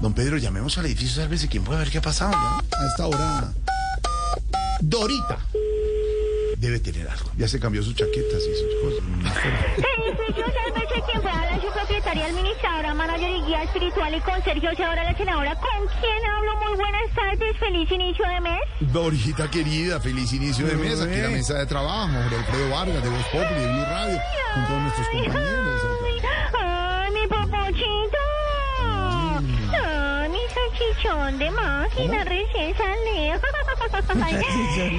Don Pedro, llamemos al edificio, sálvese, ¿quién puede ver qué ha pasado? ya? A esta hora. Dorita. Debe tener algo. Ya se cambió sus chaquetas y sus cosas. Edificio Sálvese quien pueda hablar su propietaria, administradora, manager y guía espiritual y con Sergio Seadora, la senadora. ¿Con quién hablo? Muy buenas tardes, feliz inicio de mes. Dorita querida, feliz inicio de mes. Aquí en la mesa de trabajo. Jorge Alfredo Vargas, de Voz Populi, de Blue Radio, con todos nuestros compañeros. Salchichón de máquina recién salió.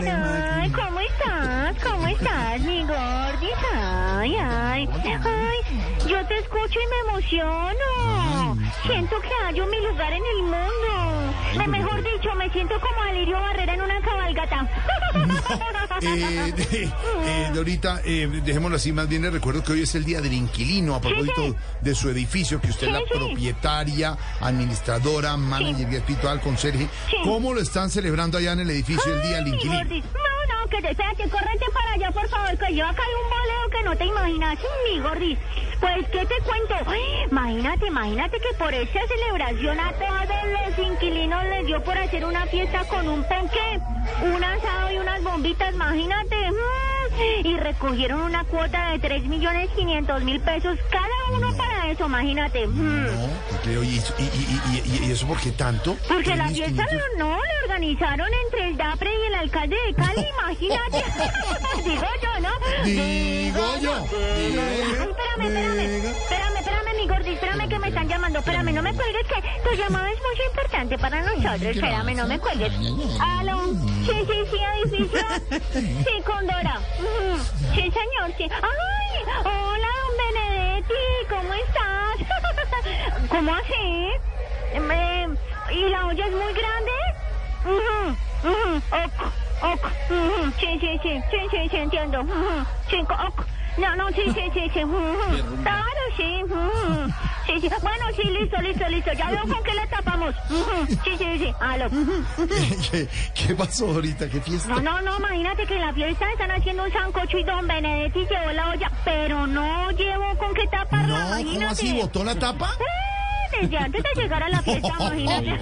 Ay, ¿cómo estás? ¿Cómo estás, mi gordis? Ay, ay. Ay, yo te escucho y me emociono. Siento que hallo mi lugar en el mundo. Eh, Mejor dicho, me siento como Alirio Barrera en una cabalgata. Eh, eh, eh, Dorita, eh, dejémoslo así, más bien le recuerdo que hoy es el día del inquilino, a propósito sí. de su edificio, que usted es la Sí, propietaria, administradora, manager espiritual, conserje. ¿Cómo lo están celebrando allá en el edificio el día del inquilino? No, no, que te espérate, córrete para allá, por favor, que yo acá hay un boleo que no te imaginas, mi gordis. Pues, ¿qué te cuento? Ay, Imagínate, imagínate que por esta celebración a todos los inquilinos les dio por hacer una fiesta con un ponqué, un asado y unas bombitas, imagínate. mm, Y recogieron una cuota de 3 millones 500 mil pesos cada uno para eso, imagínate. mm. No, creo. ¿Y, y, y, y- eso por qué tanto? Porque la ¿Tres fiesta quinientos? no, le organizaron entre el DAPRE y el alcalde de Cali, imagínate. Digo yo, ¿no? Digo yo. Ay, espérame, espérame, espérame, gordi, espérame que me están llamando. Espérame, no me cuelgues que tu llamada es muy importante para nosotros. Espérame, no me cuelgues. Aló, sí, sí, sí, edificio. Sí, con Dora. Ujú. Sí, señor, sí. Ay, hola, don Benedetti, ¿cómo estás? ¿Cómo así? ¿Y la olla es muy grande? Ok, ok, sí, sí, sí, sí, sí, sí, entiendo. Sí. No, no, sí, sí, sí, sí. Claro, sí. Sí, sí. Bueno, sí, listo, listo, listo. Ya veo con qué le tapamos. Sí, sí, sí. Aló. ¿Qué, qué pasó, Dorita? ¿Qué fiesta? No, no, no, imagínate que en la fiesta están haciendo un sancocho y don Benedetti llevó la olla, pero no llevó con qué taparla, No, ¿cómo imagínate. así? ¿Botó la tapa? Eh, Desde antes de llegar a la fiesta, imagínate.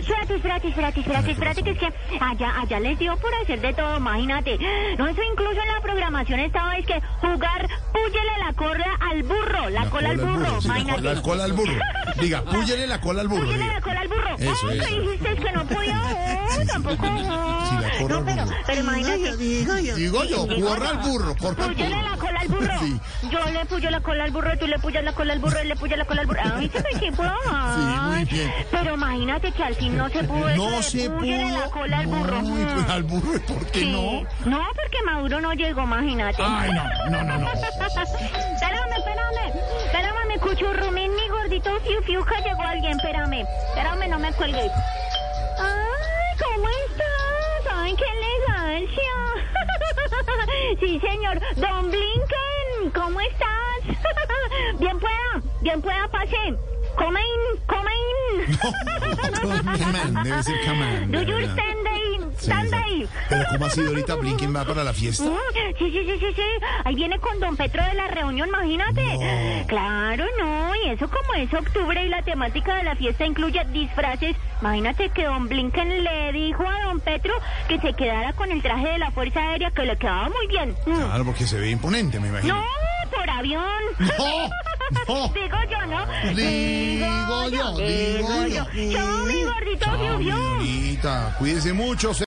espérate, espérate, espérate, espérate, espérate, que es que allá, allá les dio por hacer de todo, imagínate. No, eso incluso en la programación estaba, es que jugar, púyele la cola al burro, la, cola al burro, imagínate. cola, la cola al burro. Diga, púyele la cola al burro. Púyele la cola al burro. Eso, oh, eso. que dijiste que no podía, oh, tampoco. la no, pero, imagínate. Digo yo. Digo yo, Digo corra al burro, corra al la cola al burro. Sí. Yo le puyo la cola al burro, tú le puyas la cola al burro, él le puya la cola al burro. Ay, se me equipó. Sí, muy bien. Pero imagínate que al fin no se pudo eso No se pudo. la cola al burro. Pues, al burro, ¿por qué Sí. no? No, porque Maduro no llegó, imagínate. Ay, no, no, no, no. espérame, espérame. Espérame, mi cuchurrumín, mi gordito fiu fiu, que llegó alguien. Espérame, espérame, no me cuelgues. Sí, señor. Don Blinken, ¿cómo estás? bien pueda, bien pueda, pase. Come in, come in. Command, debe ser command. Do you stand? Sí, Stand ahí. Pero ¿cómo así ahorita Blinken va para la fiesta? Mm, Sí, sí, sí, sí, sí. Ahí viene con don Petro de la reunión, imagínate. No. Claro, no. Eso como es octubre y la temática de la fiesta incluye disfraces. Imagínate que don Blinken le dijo a don Petro que se quedara con el traje de la Fuerza Aérea que le quedaba muy bien. Mm. Claro, porque se ve imponente, me imagino. No, por avión. No, no. Digo yo, ¿no? Digo yo, digo yo. Chao, mi gordito, Chao, fiu, fiu. Dorita, cuídese mucho.